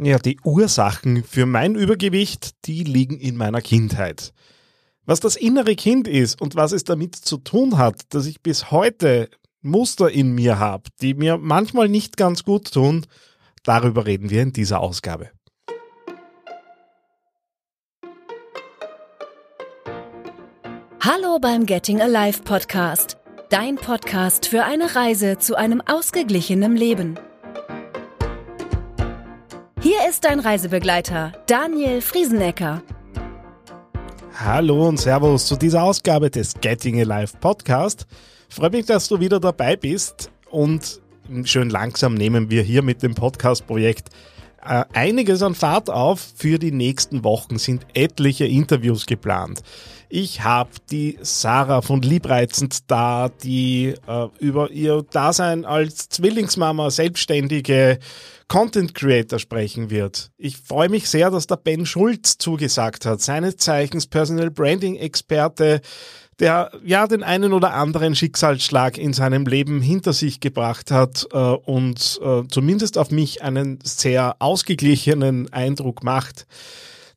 Ja, die Ursachen für mein Übergewicht, die liegen in meiner Kindheit. Was das innere Kind ist und was es damit zu tun hat, dass ich bis heute Muster in mir habe, die mir manchmal nicht ganz gut tun, darüber reden wir in dieser Ausgabe. Hallo beim Getting Alive Podcast, dein Podcast für eine Reise zu einem ausgeglichenen Leben. Hier ist dein Reisebegleiter, Daniel Friesenecker. Hallo und Servus zu dieser Ausgabe des Getting Alive Podcast. Freue mich, dass du wieder dabei bist und schön langsam nehmen wir hier mit dem Podcast-Projekt äh, einiges an Fahrt auf. Für die nächsten Wochen sind etliche Interviews geplant. Ich habe die Sarah von Liebreizend da, die äh, über ihr Dasein als Zwillingsmama, selbstständige Content Creator sprechen wird. Ich freue mich sehr, dass der Ben Schulz zugesagt hat, seines Zeichens Personal Branding Experte, der ja den einen oder anderen Schicksalsschlag in seinem Leben hinter sich gebracht hat äh, und äh, zumindest auf mich einen sehr ausgeglichenen Eindruck macht.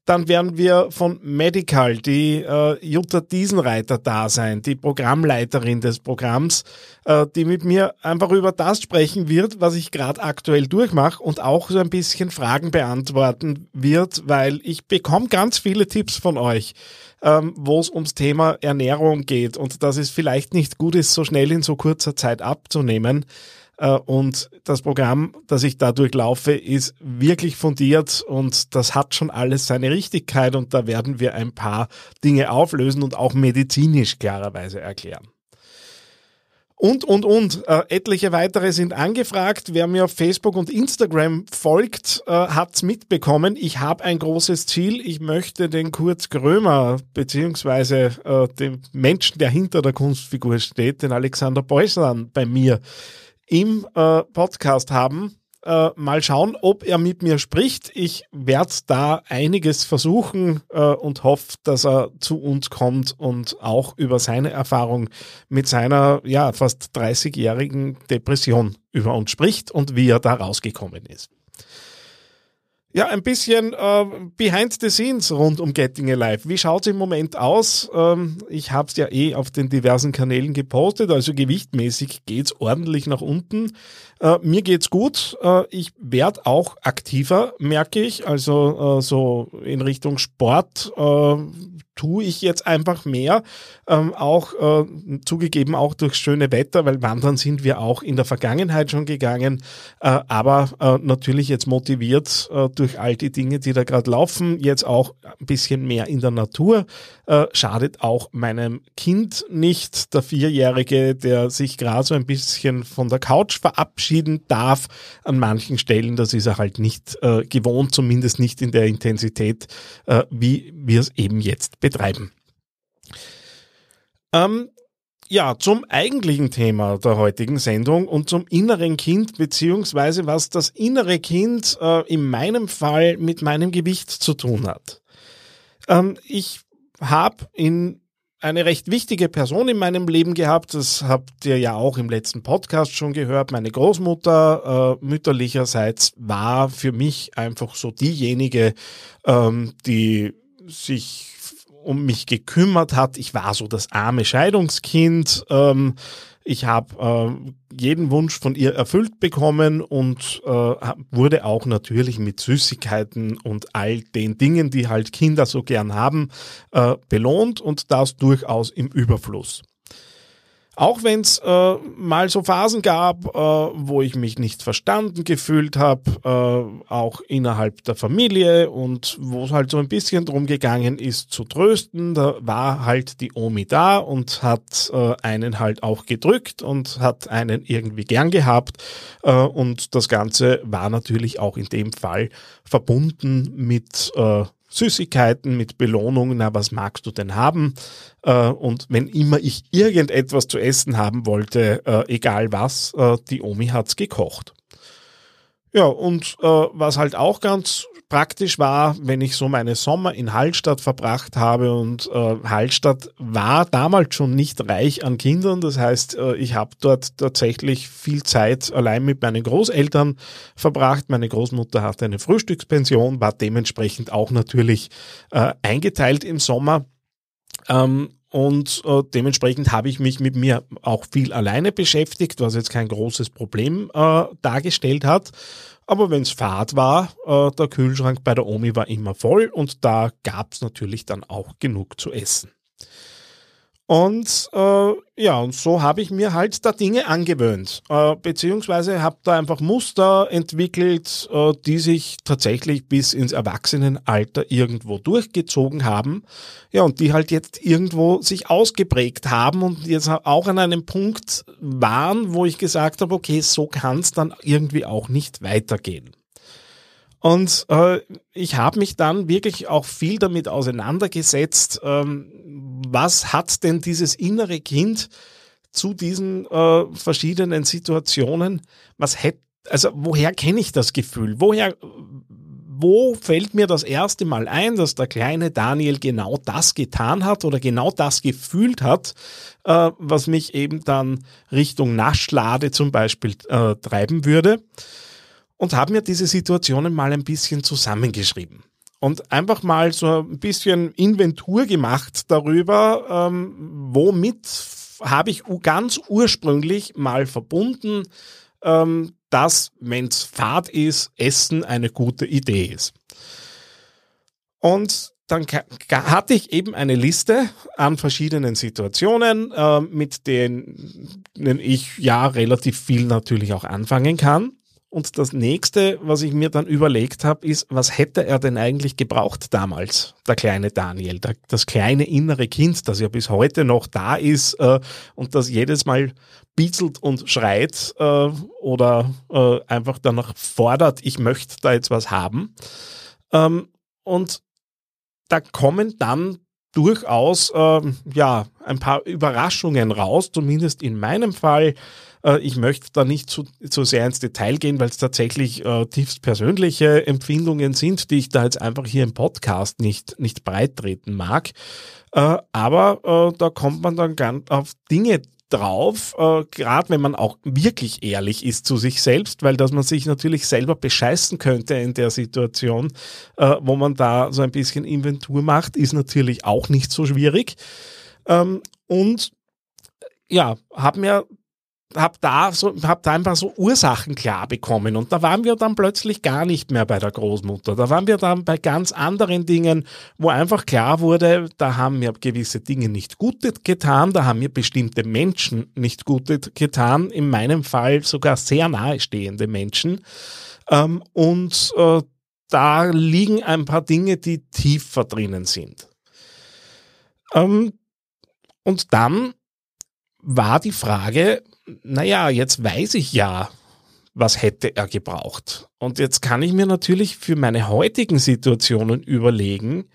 Dann werden wir von Medical, die äh, Jutta Diesenreiter da sein, die Programmleiterin des Programms, äh, die mit mir einfach über das sprechen wird, was ich gerade aktuell durchmache und auch so ein bisschen Fragen beantworten wird, weil ich bekomme ganz viele Tipps von euch, ähm, wo es ums Thema Ernährung geht und dass es vielleicht nicht gut ist, so schnell in so kurzer Zeit abzunehmen. Äh, und das Programm, das ich da durchlaufe, ist wirklich fundiert und das hat schon alles seine Richtigkeit und da werden wir ein paar Dinge auflösen und auch medizinisch klarerweise erklären. Und, und, und. Äh, etliche weitere sind angefragt. Wer mir auf Facebook und Instagram folgt, äh, hat's mitbekommen. Ich habe ein großes Ziel. Ich möchte den Kurt Grömer, beziehungsweise äh, den Menschen, der hinter der Kunstfigur steht, den Alexander Beuslan, bei mir im äh, Podcast haben. Äh, mal schauen, ob er mit mir spricht. Ich werde da einiges versuchen äh, und hoffe, dass er zu uns kommt und auch über seine Erfahrung mit seiner ja fast 30-jährigen Depression über uns spricht und wie er da rausgekommen ist. Ja, ein bisschen äh, behind the scenes rund um Getting Alive. Wie schaut's im Moment aus? Ähm, ich habe es ja eh auf den diversen Kanälen gepostet, also gewichtmäßig geht's ordentlich nach unten. Äh, mir geht's gut. Äh, ich werde auch aktiver, merke ich. Also äh, so in Richtung Sport äh, tue ich jetzt einfach mehr, ähm, auch äh, zugegeben auch durchs schöne Wetter, weil wandern sind wir auch in der Vergangenheit schon gegangen, äh, aber äh, natürlich jetzt motiviert äh, durch all die Dinge, die da gerade laufen, jetzt auch ein bisschen mehr in der Natur, äh, schadet auch meinem Kind nicht, der Vierjährige, der sich gerade so ein bisschen von der Couch verabschieden darf an manchen Stellen, das ist er halt nicht äh, gewohnt, zumindest nicht in der Intensität, wie wir es eben jetzt betreiben betreiben. Ähm, ja, zum eigentlichen Thema der heutigen Sendung und zum inneren Kind, beziehungsweise was das innere Kind äh, in meinem Fall mit meinem Gewicht zu tun hat. Ähm, ich habe in eine recht wichtige Person in meinem Leben gehabt. Das habt ihr ja auch im letzten Podcast schon gehört. Meine Großmutter äh, mütterlicherseits war für mich einfach so diejenige, ähm, die sich um mich gekümmert hat. Ich war so das arme Scheidungskind. Ähm, ich habe äh, jeden Wunsch von ihr erfüllt bekommen und äh, wurde auch natürlich mit Süßigkeiten und all den Dingen, die halt Kinder so gern haben, äh, belohnt und das durchaus im Überfluss. Auch wenn es äh, mal so Phasen gab, äh, wo ich mich nicht verstanden gefühlt habe, äh, auch innerhalb der Familie und wo es halt so ein bisschen drum gegangen ist zu trösten, da war halt die Omi da und hat äh, einen halt auch gedrückt und hat einen irgendwie gern gehabt äh, und das Ganze war natürlich auch in dem Fall verbunden mit äh, Süßigkeiten mit Belohnungen, na, was magst du denn haben? Äh, und wenn immer ich irgendetwas zu essen haben wollte, äh, egal was, äh, die Omi hat's gekocht. Ja, und äh, was halt auch ganz praktisch war, wenn ich so meine Sommer in Hallstatt verbracht habe und äh, Hallstatt war damals schon nicht reich an Kindern. Das heißt, äh, ich habe dort tatsächlich viel Zeit allein mit meinen Großeltern verbracht. Meine Großmutter hatte eine Frühstückspension, war dementsprechend auch natürlich äh, eingeteilt im Sommer. Ähm, und äh, dementsprechend habe ich mich mit mir auch viel alleine beschäftigt, was jetzt kein großes Problem äh, dargestellt hat. Aber wenn es Fahrt war, äh, der Kühlschrank bei der Omi war immer voll und da gab es natürlich dann auch genug zu essen. Und äh, ja, und so habe ich mir halt da Dinge angewöhnt, äh, beziehungsweise habe da einfach Muster entwickelt, äh, die sich tatsächlich bis ins Erwachsenenalter irgendwo durchgezogen haben. Ja, und die halt jetzt irgendwo sich ausgeprägt haben und jetzt auch an einem Punkt waren, wo ich gesagt habe, okay, so kann es dann irgendwie auch nicht weitergehen. Und äh, ich habe mich dann wirklich auch viel damit auseinandergesetzt, ähm, was hat denn dieses innere Kind zu diesen äh, verschiedenen Situationen? Was hätte, also woher kenne ich das Gefühl? Woher, wo fällt mir das erste Mal ein, dass der kleine Daniel genau das getan hat oder genau das gefühlt hat, äh, was mich eben dann Richtung Naschlade zum Beispiel äh, treiben würde? Und habe mir diese Situationen mal ein bisschen zusammengeschrieben und einfach mal so ein bisschen Inventur gemacht darüber, ähm, womit habe ich ganz ursprünglich mal verbunden, ähm, dass, wenn es Fahrt ist, Essen eine gute Idee ist. Und dann hatte ich eben eine Liste an verschiedenen Situationen, äh, mit denen ich ja relativ viel natürlich auch anfangen kann. Und das nächste, was ich mir dann überlegt habe, ist, was hätte er denn eigentlich gebraucht damals, der kleine Daniel, der, das kleine innere Kind, das ja bis heute noch da ist äh, und das jedes Mal bieselt und schreit äh, oder äh, einfach danach fordert, ich möchte da jetzt was haben. Ähm, und da kommen dann durchaus ähm, ja ein paar Überraschungen raus, zumindest in meinem Fall. Äh, ich möchte da nicht zu, zu sehr ins Detail gehen, weil es tatsächlich äh, tiefst persönliche Empfindungen sind, die ich da jetzt einfach hier im Podcast nicht, nicht breit mag. Äh, aber äh, da kommt man dann ganz auf Dinge drauf, äh, gerade wenn man auch wirklich ehrlich ist zu sich selbst, weil dass man sich natürlich selber bescheißen könnte in der Situation, äh, wo man da so ein bisschen Inventur macht, ist natürlich auch nicht so schwierig. Ähm, und ja, haben ja habe da so, hab da einfach so Ursachen klar bekommen und da waren wir dann plötzlich gar nicht mehr bei der Großmutter. Da waren wir dann bei ganz anderen Dingen, wo einfach klar wurde, da haben mir gewisse Dinge nicht gut getan, da haben mir bestimmte Menschen nicht gut getan, in meinem Fall sogar sehr nahestehende Menschen. Ähm, und äh, da liegen ein paar Dinge, die tiefer drinnen sind. Ähm, und dann war die Frage, naja, jetzt weiß ich ja, was hätte er gebraucht. Und jetzt kann ich mir natürlich für meine heutigen Situationen überlegen,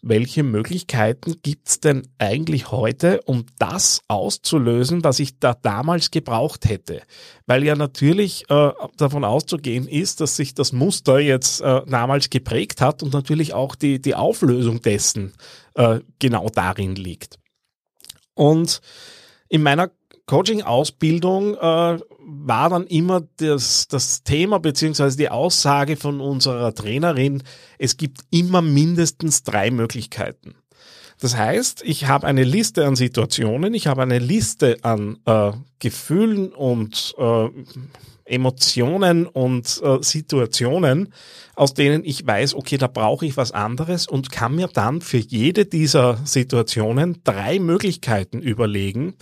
welche Möglichkeiten gibt's denn eigentlich heute, um das auszulösen, was ich da damals gebraucht hätte? Weil ja natürlich äh, davon auszugehen ist, dass sich das Muster jetzt äh, damals geprägt hat und natürlich auch die, die Auflösung dessen äh, genau darin liegt. Und in meiner Coaching-Ausbildung äh, war dann immer das, das Thema beziehungsweise die Aussage von unserer Trainerin, es gibt immer mindestens drei Möglichkeiten. Das heißt, ich habe eine Liste an Situationen, ich habe eine Liste an äh, Gefühlen und äh, Emotionen und äh, Situationen, aus denen ich weiß, okay, da brauche ich was anderes und kann mir dann für jede dieser Situationen drei Möglichkeiten überlegen,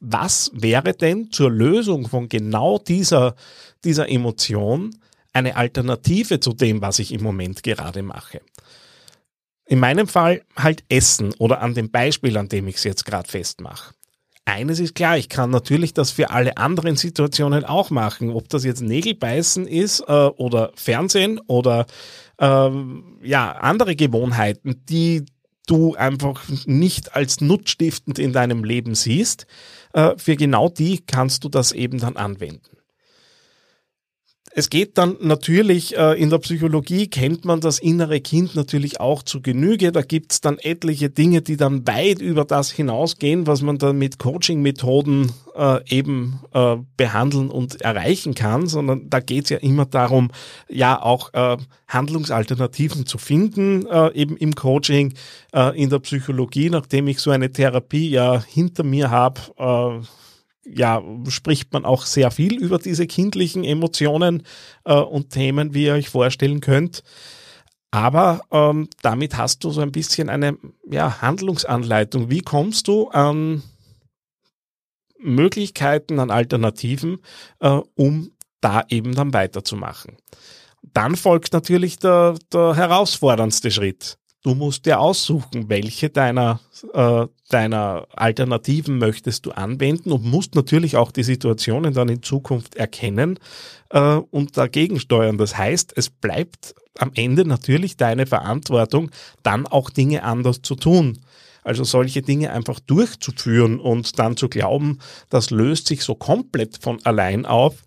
was wäre denn zur Lösung von genau dieser, dieser Emotion eine Alternative zu dem, was ich im Moment gerade mache? In meinem Fall halt Essen oder an dem Beispiel, an dem ich es jetzt gerade festmache. Eines ist klar, ich kann natürlich das für alle anderen Situationen auch machen. Ob das jetzt Nägelbeißen ist äh, oder Fernsehen oder ähm, ja, andere Gewohnheiten, die du einfach nicht als nutzstiftend in deinem Leben siehst, äh, für genau die kannst du das eben dann anwenden. Es geht dann natürlich, äh, in der Psychologie kennt man das innere Kind natürlich auch zu Genüge. Da gibt's dann etliche Dinge, die dann weit über das hinausgehen, was man dann mit Coaching-Methoden äh, eben äh, behandeln und erreichen kann, sondern da geht's ja immer darum, ja auch äh, Handlungsalternativen zu finden, äh, eben im Coaching, äh, in der Psychologie, nachdem ich so eine Therapie ja hinter mir habe. Ja, spricht man auch sehr viel über diese kindlichen Emotionen äh, und Themen, wie ihr euch vorstellen könnt. Aber ähm, damit hast du so ein bisschen eine ja, Handlungsanleitung. Wie kommst du an Möglichkeiten, an Alternativen, äh, um da eben dann weiterzumachen? Dann folgt natürlich der, der herausforderndste Schritt. Du musst dir aussuchen, welche deiner, äh, deiner Alternativen möchtest du anwenden und musst natürlich auch die Situationen dann in Zukunft erkennen äh, und dagegen steuern. Das heißt, es bleibt am Ende natürlich deine Verantwortung, dann auch Dinge anders zu tun. Also solche Dinge einfach durchzuführen und dann zu glauben, das löst sich so komplett von allein auf,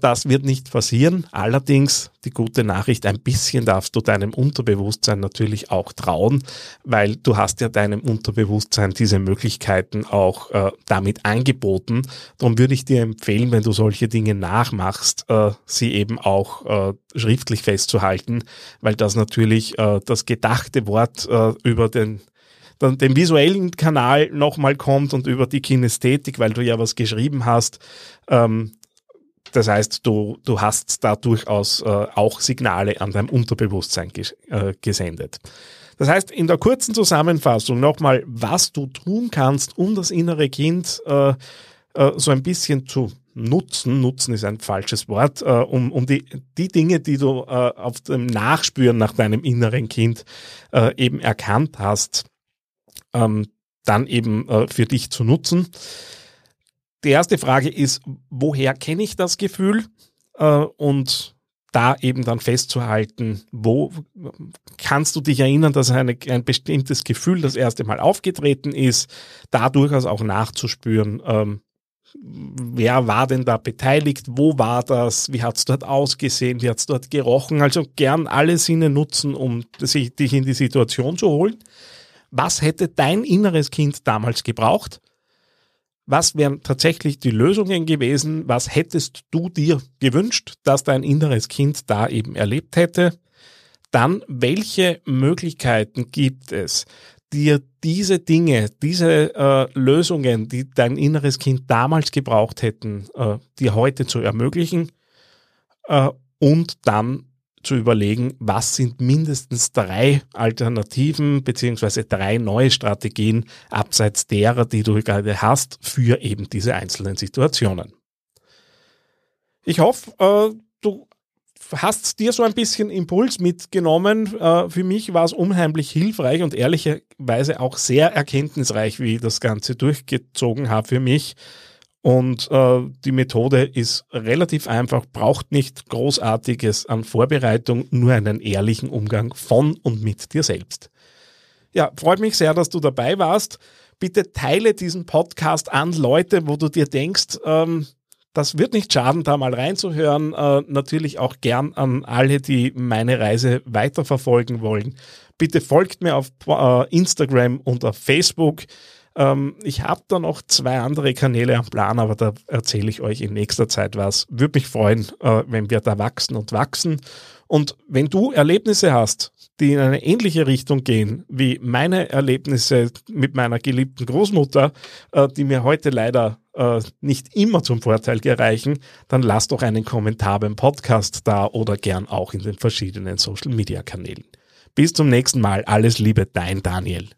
das wird nicht passieren. Allerdings die gute Nachricht, ein bisschen darfst du deinem Unterbewusstsein natürlich auch trauen, weil du hast ja deinem Unterbewusstsein diese Möglichkeiten auch äh, damit angeboten. Darum würde ich dir empfehlen, wenn du solche Dinge nachmachst, äh, sie eben auch äh, schriftlich festzuhalten, weil das natürlich äh, das gedachte Wort äh, über den den visuellen Kanal nochmal kommt und über die Kinästhetik, weil du ja was geschrieben hast, ähm, das heißt, du, du hast da durchaus äh, auch Signale an deinem Unterbewusstsein ges äh, gesendet. Das heißt, in der kurzen Zusammenfassung nochmal, was du tun kannst, um das innere Kind äh, äh, so ein bisschen zu nutzen. Nutzen ist ein falsches Wort, äh, um, um die, die Dinge, die du äh, auf dem Nachspüren nach deinem inneren Kind eben erkannt hast, ähm, dann eben für dich zu nutzen. Die erste Frage ist, woher kenne ich das Gefühl? Äh, und da eben dann festzuhalten, wo kannst du dich erinnern, dass eine, ein bestimmtes Gefühl das erste Mal aufgetreten ist, da durchaus auch nachzuspüren, ähm, wer war denn da beteiligt, wo war das, wie hat es dort ausgesehen, wie hat es dort gerochen. Also gern alle Sinne nutzen, um sich, dich in die Situation zu holen. Was hätte dein inneres Kind damals gebraucht? Was wären tatsächlich die Lösungen gewesen? Was hättest du dir gewünscht, dass dein inneres Kind da eben erlebt hätte? Dann, welche Möglichkeiten gibt es, dir diese Dinge, diese äh, Lösungen, die dein inneres Kind damals gebraucht hätten, äh, dir heute zu ermöglichen? Äh, und dann zu überlegen, was sind mindestens drei Alternativen beziehungsweise drei neue Strategien abseits derer, die du gerade hast, für eben diese einzelnen Situationen. Ich hoffe, äh, du hast dir so ein bisschen Impuls mitgenommen. Äh, für mich war es unheimlich hilfreich und ehrlicherweise auch sehr erkenntnisreich, wie ich das Ganze durchgezogen habe für mich. Und äh, die Methode ist relativ einfach, braucht nicht großartiges an Vorbereitung, nur einen ehrlichen Umgang von und mit dir selbst. Ja, freut mich sehr, dass du dabei warst. Bitte teile diesen Podcast an Leute, wo du dir denkst, ähm, das wird nicht schaden, da mal reinzuhören. Äh, natürlich auch gern an alle, die meine Reise weiterverfolgen wollen. Bitte folgt mir auf äh, Instagram und auf Facebook. Ähm, ich habe da noch zwei andere Kanäle am Plan, aber da erzähle ich euch in nächster Zeit was. Würde mich freuen, äh, wenn wir da wachsen und wachsen. Und wenn du Erlebnisse hast, die in eine ähnliche Richtung gehen wie meine Erlebnisse mit meiner geliebten Großmutter, äh, die mir heute leider äh, nicht immer zum Vorteil gereichen, dann lass doch einen Kommentar beim Podcast da oder gern auch in den verschiedenen Social Media Kanälen. Bis zum nächsten Mal. Alles Liebe, dein Daniel.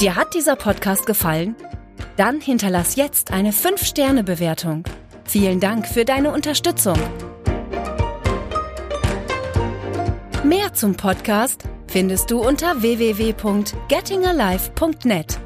Dir hat dieser Podcast gefallen? Dann hinterlass jetzt eine 5-Sterne-Bewertung. Vielen Dank für deine Unterstützung. Mehr zum Podcast findest du unter www.gettingalive.net.